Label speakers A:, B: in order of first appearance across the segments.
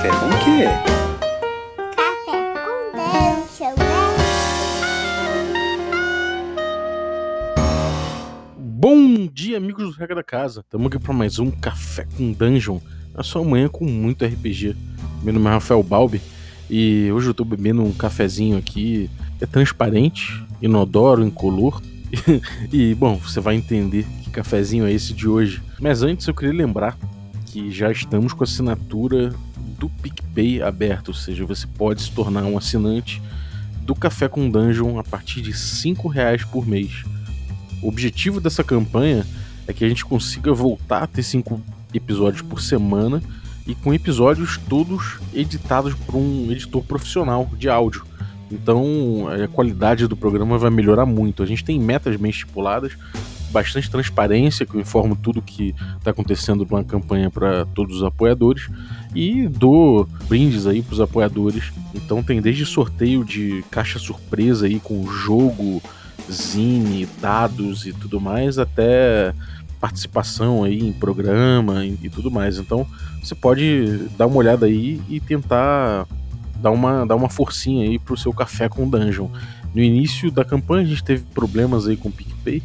A: Café com o quê?
B: Café com Dungeon, né?
C: Bom dia, amigos do Regra da Casa. Estamos aqui para mais um Café com Dungeon. A sua manhã com muito RPG. Meu nome é Rafael Balbi e hoje eu tô bebendo um cafezinho aqui. É transparente, inodoro, incolor. e, bom, você vai entender que cafezinho é esse de hoje. Mas antes eu queria lembrar que já estamos com a assinatura do PicPay aberto, ou seja, você pode se tornar um assinante do Café com Dungeon a partir de R$ reais por mês. O objetivo dessa campanha é que a gente consiga voltar a ter cinco episódios por semana e com episódios todos editados por um editor profissional de áudio. Então a qualidade do programa vai melhorar muito. A gente tem metas bem estipuladas, bastante transparência, que eu informo tudo que está acontecendo numa campanha para todos os apoiadores e dou brindes aí para os apoiadores. Então tem desde sorteio de caixa surpresa aí com jogo, zine, dados e tudo mais, até participação aí em programa e, e tudo mais. Então você pode dar uma olhada aí e tentar dar uma, dar uma forcinha aí pro seu café com dungeon. No início da campanha a gente teve problemas aí com o PicPay,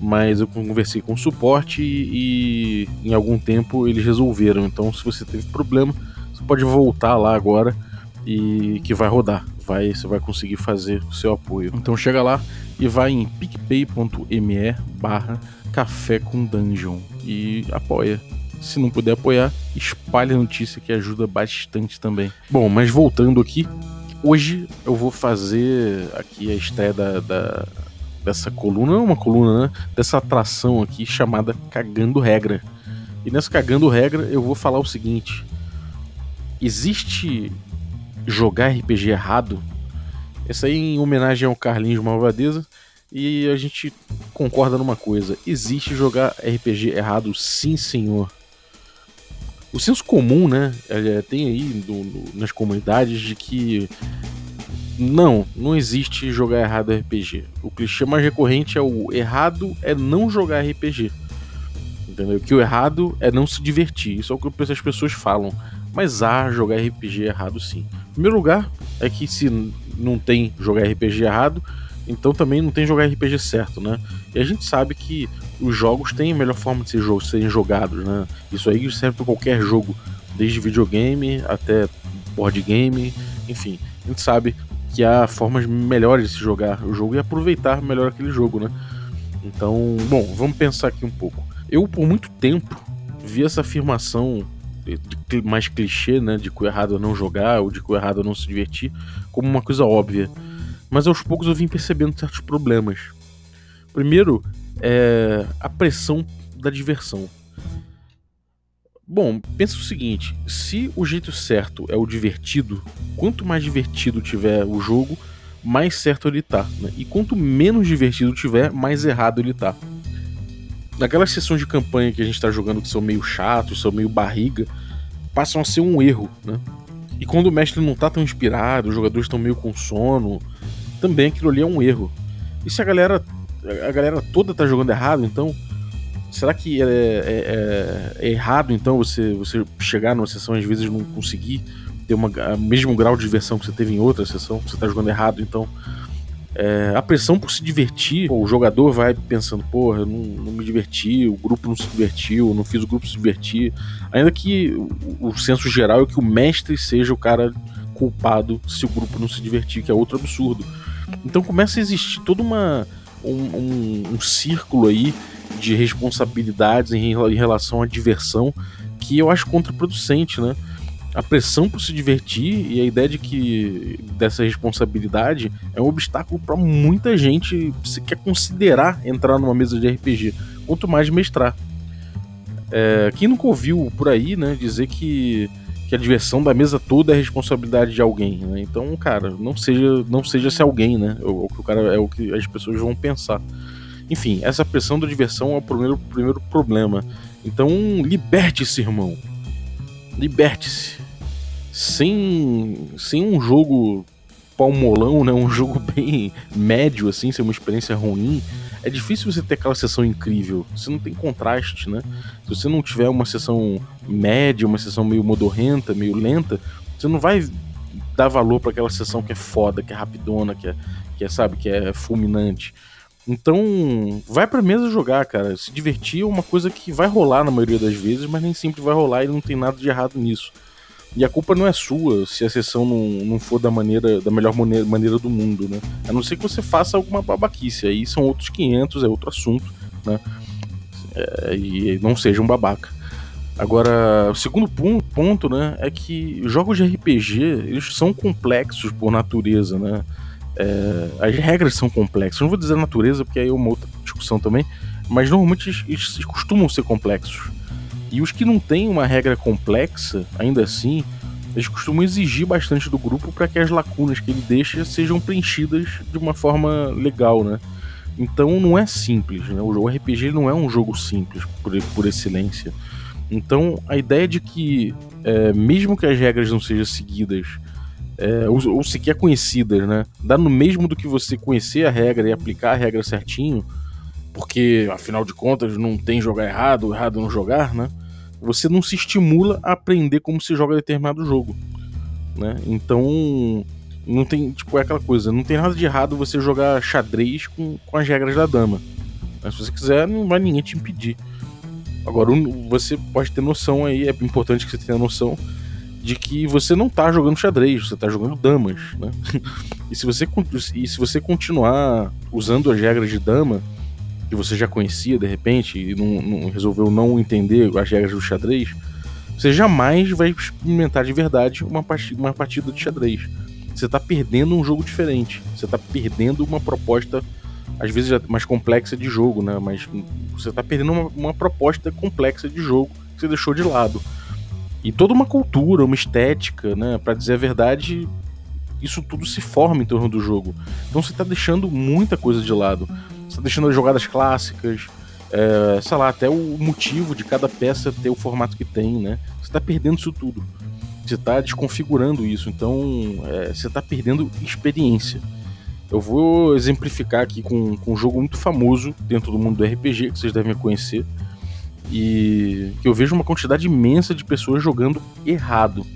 C: mas eu conversei com o suporte e, e em algum tempo eles resolveram. Então se você teve problema, você pode voltar lá agora e que vai rodar. Vai, você vai conseguir fazer o seu apoio. Então chega lá e vai em picpay.me barra café com dungeon e apoia. Se não puder apoiar, espalhe a notícia que ajuda bastante também. Bom, mas voltando aqui, hoje eu vou fazer aqui a estreia da, da dessa coluna, não é uma coluna, né? Dessa atração aqui chamada Cagando Regra. E nessa Cagando Regra eu vou falar o seguinte: existe jogar RPG errado? Essa aí em homenagem ao Carlinhos Malvadeza. E a gente concorda numa coisa: existe jogar RPG errado, sim, senhor. O senso comum, né? É, tem aí no, no, nas comunidades de que não, não existe jogar errado RPG. O clichê mais recorrente é o errado é não jogar RPG. Entendeu? Que o errado é não se divertir. Isso é o que as pessoas falam. Mas há jogar RPG errado sim. Em primeiro lugar, é que se não tem jogar RPG errado, então também não tem jogar RPG certo, né? E a gente sabe que os jogos têm a melhor forma de ser jo serem jogados, né? Isso aí serve para qualquer jogo, desde videogame até board game, enfim. A gente sabe que há formas melhores de se jogar o jogo e aproveitar melhor aquele jogo, né? Então, bom, vamos pensar aqui um pouco. Eu, por muito tempo, vi essa afirmação mais clichê, né? De que o errado é não jogar ou de que o errado é não se divertir, como uma coisa óbvia mas aos poucos eu vim percebendo certos problemas. Primeiro, é a pressão da diversão. Bom, pensa o seguinte: se o jeito certo é o divertido, quanto mais divertido tiver o jogo, mais certo ele tá. Né? E quanto menos divertido tiver, mais errado ele tá. Naquelas sessões de campanha que a gente tá jogando que são meio chatos, são meio barriga, passam a ser um erro, né? E quando o mestre não tá tão inspirado, os jogadores estão meio com sono, também aquilo ali é um erro. E se a galera, a galera toda tá jogando errado, então será que é, é, é, é errado então você, você chegar numa sessão e às vezes não conseguir ter uma, o mesmo grau de diversão que você teve em outra sessão, você tá jogando errado, então é, a pressão por se divertir, pô, o jogador vai pensando, porra, eu não, não, me diverti, o grupo não se divertiu, não fiz o grupo se divertir. Ainda que o, o senso geral é que o mestre seja o cara culpado se o grupo não se divertir, que é outro absurdo. Então começa a existir todo uma, um, um, um círculo aí de responsabilidades em, em relação à diversão que eu acho contraproducente, né? a pressão por se divertir e a ideia de que dessa responsabilidade é um obstáculo para muita gente se quer considerar entrar numa mesa de RPG, quanto mais mestrar. É, quem nunca ouviu por aí, né, dizer que que a diversão da mesa toda é responsabilidade de alguém, né? Então, cara, não seja, não seja se alguém, né? É o, o, cara, é o que as pessoas vão pensar. Enfim, essa pressão da diversão é o primeiro, primeiro problema. Então, liberte-se, irmão. Liberte-se. Sem, sem um jogo palmolão, né? Um jogo bem médio, assim, ser uma experiência ruim. é difícil você ter aquela sessão incrível. Você não tem contraste, né? Se você não tiver uma sessão média, uma sessão meio modorrenta, meio lenta, você não vai dar valor para aquela sessão que é foda, que é rapidona, que é, que é, sabe, que é fulminante. Então, vai pra mesa jogar, cara. Se divertir é uma coisa que vai rolar na maioria das vezes, mas nem sempre vai rolar e não tem nada de errado nisso. E a culpa não é sua se a sessão não, não for da maneira da melhor maneira, maneira do mundo, né? A não ser que você faça alguma babaquice. Aí são outros 500, é outro assunto, né? É, e não seja um babaca. Agora, o segundo ponto, né, é que jogos de RPG, eles são complexos por natureza, né? É, as regras são complexas. Não vou dizer natureza, porque aí é uma outra discussão também, mas normalmente eles, eles costumam ser complexos. E os que não têm uma regra complexa, ainda assim, eles costumam exigir bastante do grupo para que as lacunas que ele deixa sejam preenchidas de uma forma legal, né? Então não é simples, né? O RPG não é um jogo simples por, por excelência. Então a ideia de que, é, mesmo que as regras não sejam seguidas, é, ou, ou sequer conhecidas, né? Dá no mesmo do que você conhecer a regra e aplicar a regra certinho, porque afinal de contas não tem jogar errado, errado não jogar, né? Você não se estimula a aprender como se joga determinado jogo, né? Então não tem, tipo, é aquela coisa, não tem nada de errado você jogar xadrez com, com as regras da dama. Mas se você quiser, não vai ninguém te impedir. Agora, você pode ter noção aí, é importante que você tenha noção de que você não tá jogando xadrez, você tá jogando damas, né? e, se você, e se você continuar usando as regras de dama, que você já conhecia de repente, e não, não resolveu não entender as regras do xadrez, você jamais vai experimentar de verdade uma partida, uma partida de xadrez. Você tá perdendo um jogo diferente. Você tá perdendo uma proposta, às vezes mais complexa de jogo, né? Mas você tá perdendo uma, uma proposta complexa de jogo que você deixou de lado. E toda uma cultura, uma estética, né? Para dizer a verdade, isso tudo se forma em torno do jogo. Então você tá deixando muita coisa de lado. Você tá deixando as jogadas clássicas, é, sei lá, até o motivo de cada peça ter o formato que tem, né? Você tá perdendo isso tudo. Você tá desconfigurando isso. Então é, você tá perdendo experiência. Eu vou exemplificar aqui com, com um jogo muito famoso dentro do mundo do RPG, que vocês devem conhecer, e que eu vejo uma quantidade imensa de pessoas jogando errado.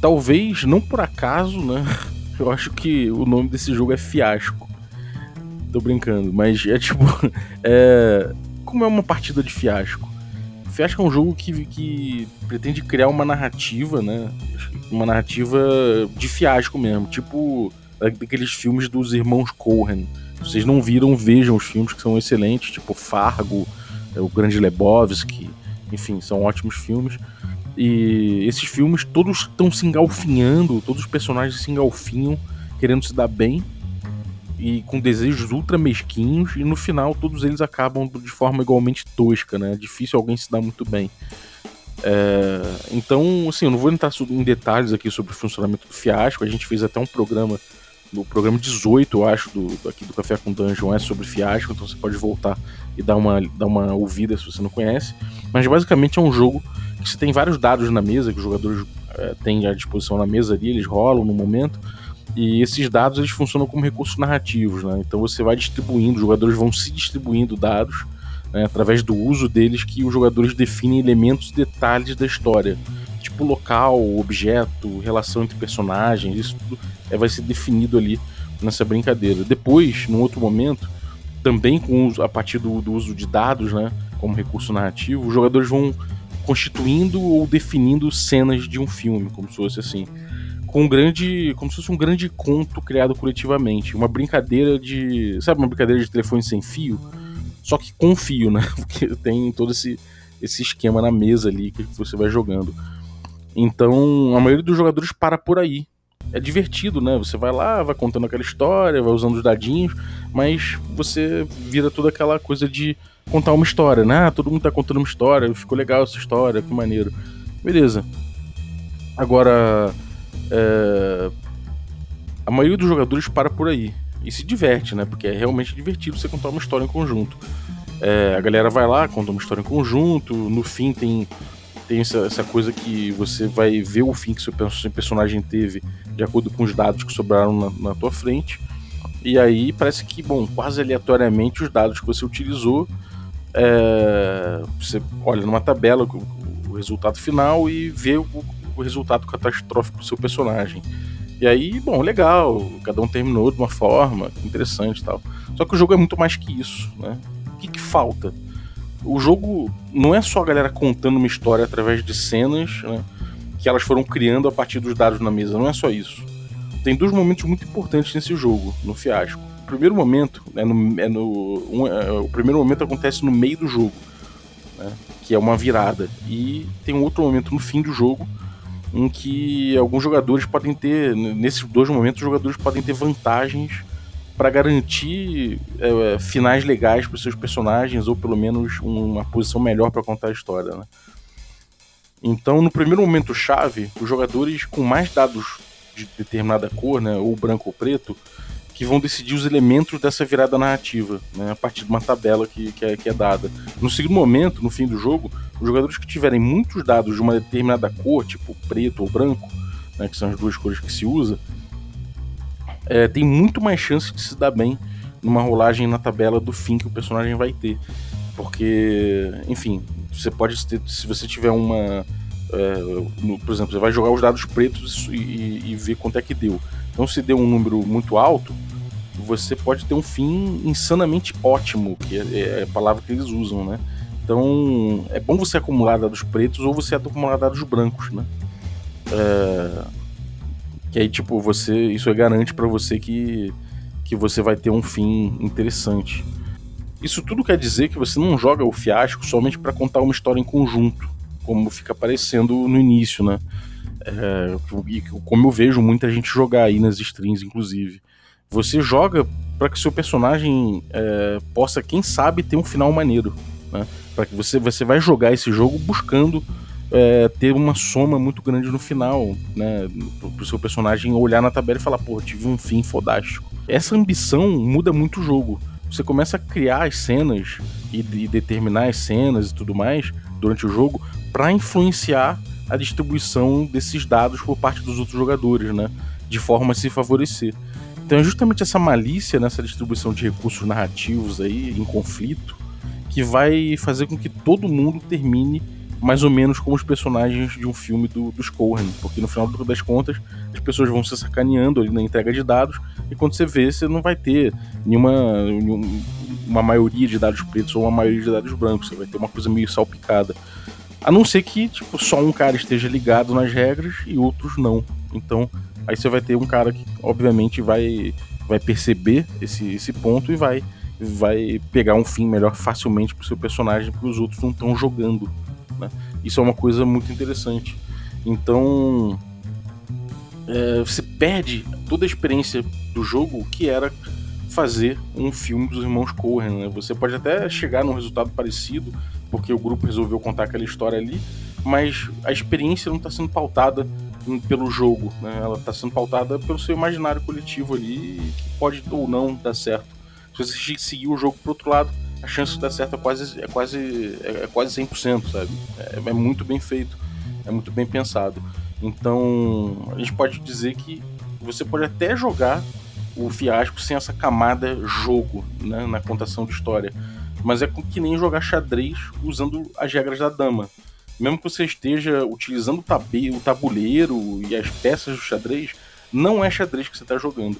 C: Talvez, não por acaso, né? Eu acho que o nome desse jogo é Fiasco. Tô brincando, mas é tipo. É... Como é uma partida de fiasco? Fiasco é um jogo que, que pretende criar uma narrativa, né? Uma narrativa de fiasco mesmo, tipo daqueles filmes dos irmãos Cohen. Se vocês não viram, vejam os filmes que são excelentes, tipo Fargo, o Grande Lebowski, enfim, são ótimos filmes. E esses filmes todos estão se engalfinhando, todos os personagens se engalfinham, querendo se dar bem e com desejos ultra mesquinhos, e no final todos eles acabam de forma igualmente tosca, né? É difícil alguém se dar muito bem. É, então, assim, eu não vou entrar em detalhes aqui sobre o funcionamento do fiasco, a gente fez até um programa no programa 18, eu acho, do, aqui do Café com Dungeon é sobre fiasco, então você pode voltar e dar uma, dar uma ouvida se você não conhece. Mas basicamente é um jogo que você tem vários dados na mesa, que os jogadores é, têm à disposição na mesa ali, eles rolam no momento. E esses dados eles funcionam como recursos narrativos, né? Então você vai distribuindo, os jogadores vão se distribuindo dados né, através do uso deles que os jogadores definem elementos e detalhes da história tipo local, objeto, relação entre personagens, isso tudo é, vai ser definido ali nessa brincadeira. Depois, num outro momento, também com a partir do, do uso de dados, né, como recurso narrativo, os jogadores vão constituindo ou definindo cenas de um filme, como se fosse assim, com um grande, como se fosse um grande conto criado coletivamente, uma brincadeira de, sabe, uma brincadeira de telefone sem fio, só que com fio, né? Porque tem todo esse esse esquema na mesa ali que você vai jogando. Então, a maioria dos jogadores para por aí. É divertido, né? Você vai lá, vai contando aquela história, vai usando os dadinhos, mas você vira toda aquela coisa de contar uma história, né? Ah, todo mundo tá contando uma história, ficou legal essa história, que maneiro. Beleza. Agora, é... a maioria dos jogadores para por aí e se diverte, né? Porque é realmente divertido você contar uma história em conjunto. É, a galera vai lá, conta uma história em conjunto, no fim tem tem essa, essa, coisa que você vai ver o fim que seu personagem teve de acordo com os dados que sobraram na, na tua frente. E aí parece que, bom, quase aleatoriamente os dados que você utilizou, é, você olha numa tabela o, o resultado final e vê o, o resultado catastrófico do seu personagem. E aí, bom, legal, cada um terminou de uma forma interessante e tal. Só que o jogo é muito mais que isso, né? O que, que falta? O jogo não é só a galera contando uma história através de cenas, né? Que elas foram criando a partir dos dados na mesa, não é só isso. Tem dois momentos muito importantes nesse jogo, no fiasco. O primeiro momento é no, é no um, é, o primeiro momento acontece no meio do jogo, né? que é uma virada, e tem um outro momento no fim do jogo em que alguns jogadores podem ter, nesses dois momentos, os jogadores podem ter vantagens para garantir é, finais legais para seus personagens ou pelo menos uma posição melhor para contar a história. Né? Então, no primeiro momento chave, os jogadores com mais dados de determinada cor, né, ou branco ou preto, que vão decidir os elementos dessa virada narrativa, né, a partir de uma tabela que, que, é, que é dada. No segundo momento, no fim do jogo, os jogadores que tiverem muitos dados de uma determinada cor, tipo preto ou branco, né, que são as duas cores que se usa, é, tem muito mais chance de se dar bem numa rolagem na tabela do fim que o personagem vai ter. Porque, enfim, você pode ter, se você tiver uma. É, no, por exemplo, você vai jogar os dados pretos e, e, ver quanto é que deu. Então, se deu um número muito alto, você pode ter um fim insanamente ótimo, que é, é a palavra que eles usam, né? Então, é bom você acumular dados pretos ou você acumular dados brancos, né? É... Que aí, tipo, você. Isso é garante para você que, que você vai ter um fim interessante. Isso tudo quer dizer que você não joga o fiasco somente para contar uma história em conjunto, como fica aparecendo no início, né? É, como eu vejo muita gente jogar aí nas streams, inclusive. Você joga para que seu personagem é, possa, quem sabe, ter um final maneiro. Né? Para que você, você vai jogar esse jogo buscando é, ter uma soma muito grande no final, né? Pro seu personagem olhar na tabela e falar, pô, tive um fim fodástico. Essa ambição muda muito o jogo. Você começa a criar as cenas e, e determinar as cenas e tudo mais durante o jogo para influenciar a distribuição desses dados por parte dos outros jogadores, né? De forma a se favorecer. Então é justamente essa malícia nessa distribuição de recursos narrativos aí, em conflito, que vai fazer com que todo mundo termine mais ou menos como os personagens de um filme do, dos Cohen, porque no final das contas as pessoas vão se sacaneando ali na entrega de dados e quando você vê, você não vai ter nenhuma, uma maioria de dados pretos ou uma maioria de dados brancos, você vai ter uma coisa meio salpicada. A não ser que tipo, só um cara esteja ligado nas regras e outros não. Então, aí você vai ter um cara que, obviamente, vai, vai perceber esse, esse ponto e vai, vai pegar um fim melhor facilmente pro seu personagem, porque os outros não estão jogando. Né? Isso é uma coisa muito interessante. Então, é, você perde toda a experiência do jogo que era fazer um filme dos irmãos Coen. Né? Você pode até chegar num resultado parecido, porque o grupo resolveu contar aquela história ali, mas a experiência não está sendo pautada pelo jogo, né? ela está sendo pautada pelo seu imaginário coletivo ali, que pode ou não dar certo. Se você seguir o jogo pro outro lado, a chance de dar certo é quase, é quase, é quase 100%, sabe? É, é muito bem feito, é muito bem pensado. Então, a gente pode dizer que você pode até jogar o fiasco sem essa camada jogo né, na contação de história. Mas é que nem jogar xadrez usando as regras da dama. Mesmo que você esteja utilizando o tabuleiro e as peças do xadrez, não é xadrez que você está jogando.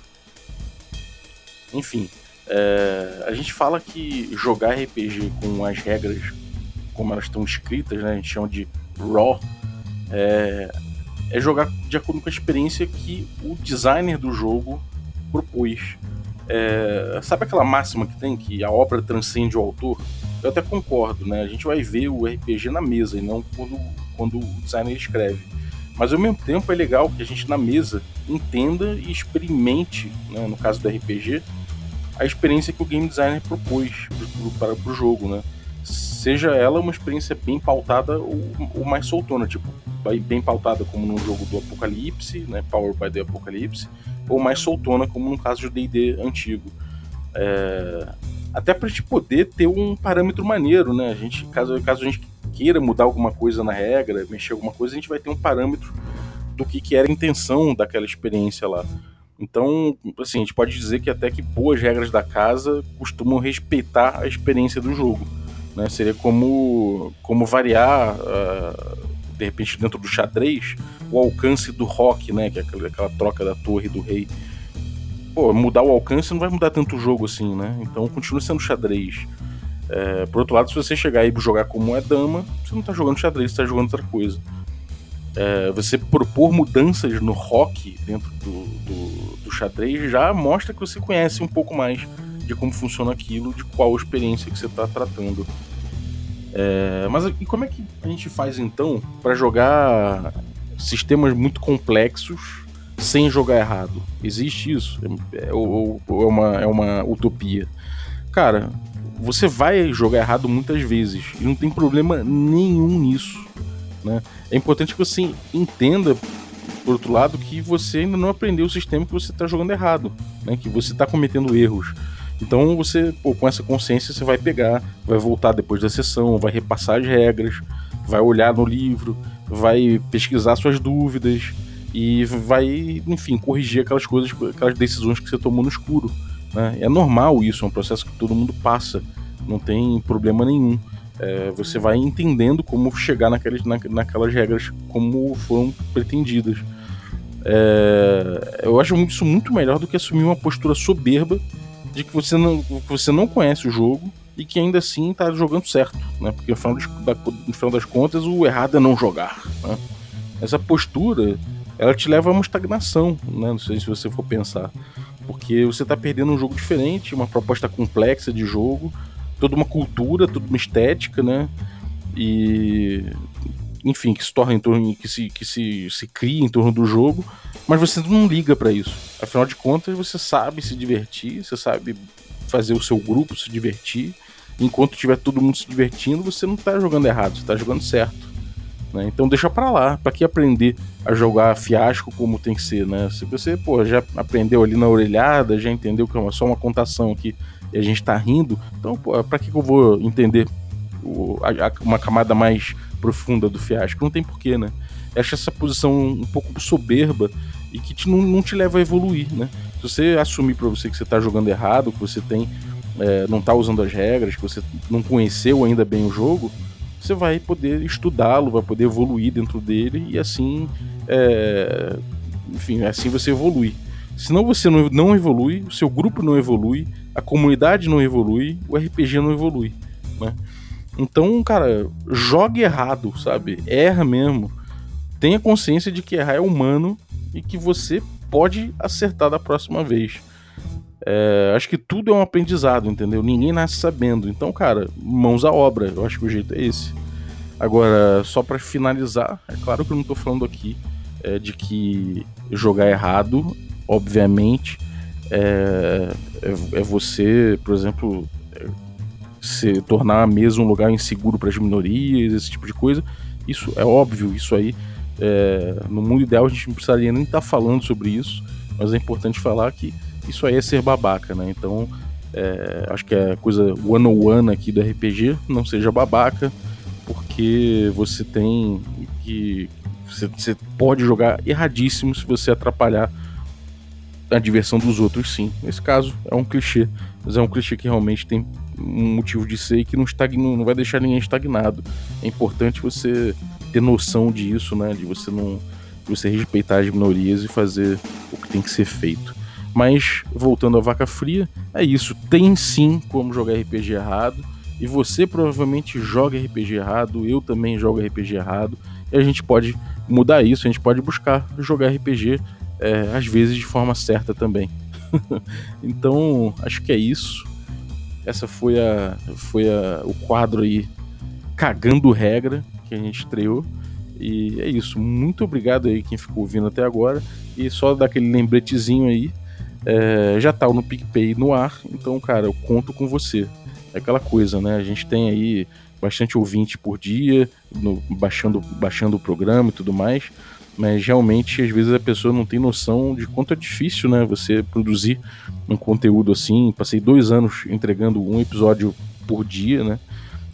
C: Enfim, é, a gente fala que jogar RPG com as regras como elas estão escritas, né, a gente chama de raw, é, é jogar de acordo com a experiência que o designer do jogo propôs. É, sabe aquela máxima que tem que a obra transcende o autor? Eu até concordo, né? A gente vai ver o RPG na mesa e não quando, quando o designer escreve. Mas ao mesmo tempo é legal que a gente na mesa entenda e experimente, né, no caso do RPG, a experiência que o game designer propôs para o jogo, né? Seja ela uma experiência bem pautada ou, ou mais soltona, tipo, bem pautada como no jogo do Apocalipse, né? Power by the Apocalypse, ou mais soltona, como no caso do D&D antigo. É... Até para a gente poder ter um parâmetro maneiro, né? A gente, caso, caso a gente queira mudar alguma coisa na regra, mexer alguma coisa, a gente vai ter um parâmetro do que, que era a intenção daquela experiência lá. Então, assim, a gente pode dizer que até que boas regras da casa costumam respeitar a experiência do jogo. Né? Seria como, como variar, uh, de repente, dentro do xadrez, o alcance do rock, né? Que é aquela, aquela troca da torre do rei. Pô, mudar o alcance não vai mudar tanto o jogo assim, né? Então continua sendo xadrez. É, por outro lado, se você chegar e jogar como é dama, você não tá jogando xadrez, você tá jogando outra coisa. É, você propor mudanças no rock dentro do, xadrez já mostra que você conhece um pouco mais de como funciona aquilo, de qual experiência que você está tratando. É, mas e como é que a gente faz então para jogar sistemas muito complexos sem jogar errado? Existe isso? É, ou, ou é, uma, é uma utopia? Cara, você vai jogar errado muitas vezes e não tem problema nenhum nisso. Né? É importante que você entenda, por outro lado, que você ainda não aprendeu o sistema que você está jogando errado, né? que você está cometendo erros. Então você, pô, com essa consciência, você vai pegar, vai voltar depois da sessão, vai repassar as regras, vai olhar no livro, vai pesquisar suas dúvidas e vai, enfim, corrigir aquelas coisas, aquelas decisões que você tomou no escuro. Né? É normal isso, é um processo que todo mundo passa, não tem problema nenhum. É, você vai entendendo como chegar naquelas, na, naquelas regras como foram pretendidas. É, eu acho isso muito melhor do que assumir uma postura soberba de que você não, que você não conhece o jogo e que ainda assim está jogando certo, né? Porque no final, das, no final das contas o errado é não jogar. Né? Essa postura ela te leva a uma estagnação, né? Não sei se você for pensar, porque você está perdendo um jogo diferente, uma proposta complexa de jogo toda uma cultura, toda uma estética, né? E enfim, que se torna em torno, que se, que se, se cria em torno do jogo, mas você não liga para isso. Afinal de contas, você sabe se divertir, você sabe fazer o seu grupo se divertir. Enquanto tiver todo mundo se divertindo, você não tá jogando errado, você tá jogando certo. Né? Então deixa para lá, para que aprender a jogar fiasco como tem que ser, né? Se você, pô, já aprendeu ali na orelhada, já entendeu que é só uma contação aqui e a gente tá rindo, então, pô, pra que, que eu vou entender o, a, a, uma camada mais profunda do fiasco? Não tem porquê, né? Acho essa posição um pouco soberba e que te, não, não, te leva a evoluir, né? Se você assumir para você que você tá jogando errado, que você tem é, não tá usando as regras, que você não conheceu ainda bem o jogo, você vai poder estudá-lo, vai poder evoluir dentro dele e assim, é, enfim, assim você evolui. Senão você não, não evolui, o seu grupo não evolui, a comunidade não evolui, o RPG não evolui, né? Então, cara, jogue errado, sabe? Erra mesmo. Tenha consciência de que errar é humano e que você pode acertar da próxima vez. É, acho que tudo é um aprendizado, entendeu? Ninguém nasce sabendo. Então, cara, mãos à obra. Eu acho que o jeito é esse. Agora, só para finalizar, é claro que eu não tô falando aqui é, de que jogar errado obviamente, é, é, é você, por exemplo, se tornar a mesa um lugar inseguro para as minorias, esse tipo de coisa. Isso é óbvio, isso aí. É, no mundo ideal a gente não precisaria nem estar tá falando sobre isso, mas é importante falar que isso aí é ser babaca, né? Então, é, acho que é coisa one-on-one aqui do RPG, não seja babaca, porque você tem que. Você, você pode jogar erradíssimo se você atrapalhar a diversão dos outros, sim. Nesse caso, é um clichê, mas é um clichê que realmente tem um motivo de ser que não, estagna, não vai deixar ninguém estagnado. É importante você ter noção disso, né? De você não. De você respeitar as minorias e fazer o que tem que ser feito. Mas, voltando à vaca fria, é isso. Tem sim como jogar RPG errado. E você provavelmente joga RPG errado, eu também jogo RPG errado. E a gente pode mudar isso, a gente pode buscar jogar RPG é, às vezes de forma certa também. então, acho que é isso. Essa foi a foi a, o quadro aí cagando regra que a gente estreou. E é isso. Muito obrigado aí quem ficou ouvindo até agora. E só dar aquele lembretezinho aí. É, já tá no PicPay no ar. Então, cara, eu conto com você. É aquela coisa, né? A gente tem aí bastante ouvinte por dia, no, baixando, baixando o programa e tudo mais mas realmente às vezes a pessoa não tem noção de quanto é difícil, né, você produzir um conteúdo assim. Passei dois anos entregando um episódio por dia, né,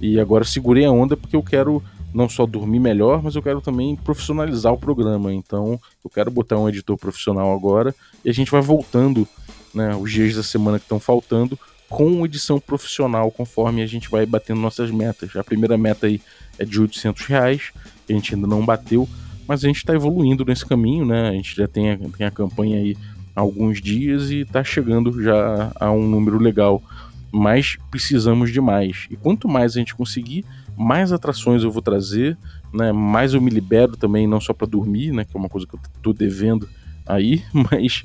C: e agora segurei a onda porque eu quero não só dormir melhor, mas eu quero também profissionalizar o programa. Então, eu quero botar um editor profissional agora e a gente vai voltando, né, os dias da semana que estão faltando com edição profissional, conforme a gente vai batendo nossas metas. A primeira meta aí é de 800 reais, a gente ainda não bateu, mas a gente está evoluindo nesse caminho, né? A gente já tem a, tem a campanha aí há alguns dias e está chegando já a um número legal. Mas precisamos de mais. E quanto mais a gente conseguir, mais atrações eu vou trazer, né? Mais eu me libero também, não só para dormir, né? Que é uma coisa que eu estou devendo aí, mas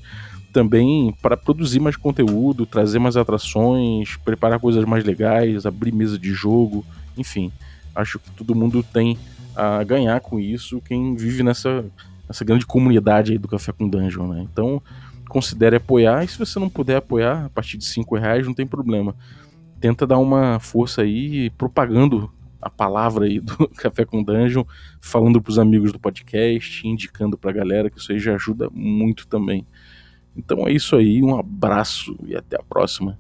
C: também para produzir mais conteúdo, trazer mais atrações, preparar coisas mais legais, abrir mesa de jogo, enfim. Acho que todo mundo tem a ganhar com isso, quem vive nessa, nessa grande comunidade aí do Café com Dungeon, né? Então, considere apoiar, e se você não puder apoiar a partir de 5 reais, não tem problema. Tenta dar uma força aí, propagando a palavra aí do Café com Dungeon, falando pros amigos do podcast, indicando pra galera, que isso aí já ajuda muito também. Então é isso aí, um abraço e até a próxima.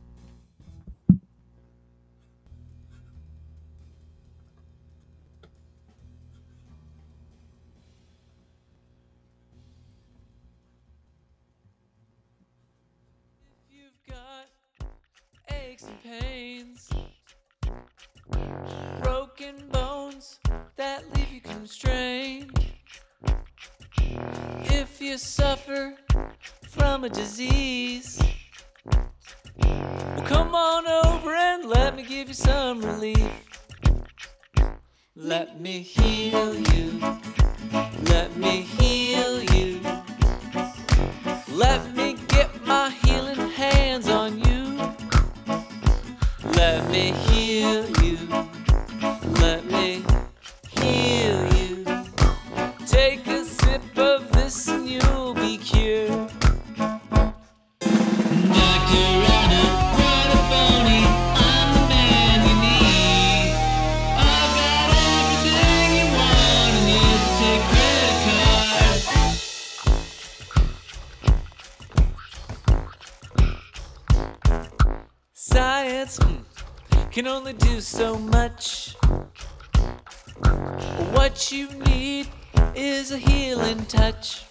A: Let me get my healing hands on you. Let me heal touch.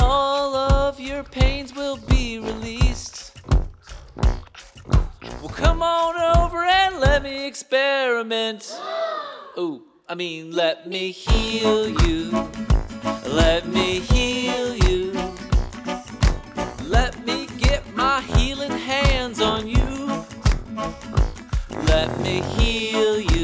A: All of your pains will be released. Well, come on over and let me experiment. Oh, I mean, let me heal you. Let me heal you. Let me get my healing hands on you. Let me heal you.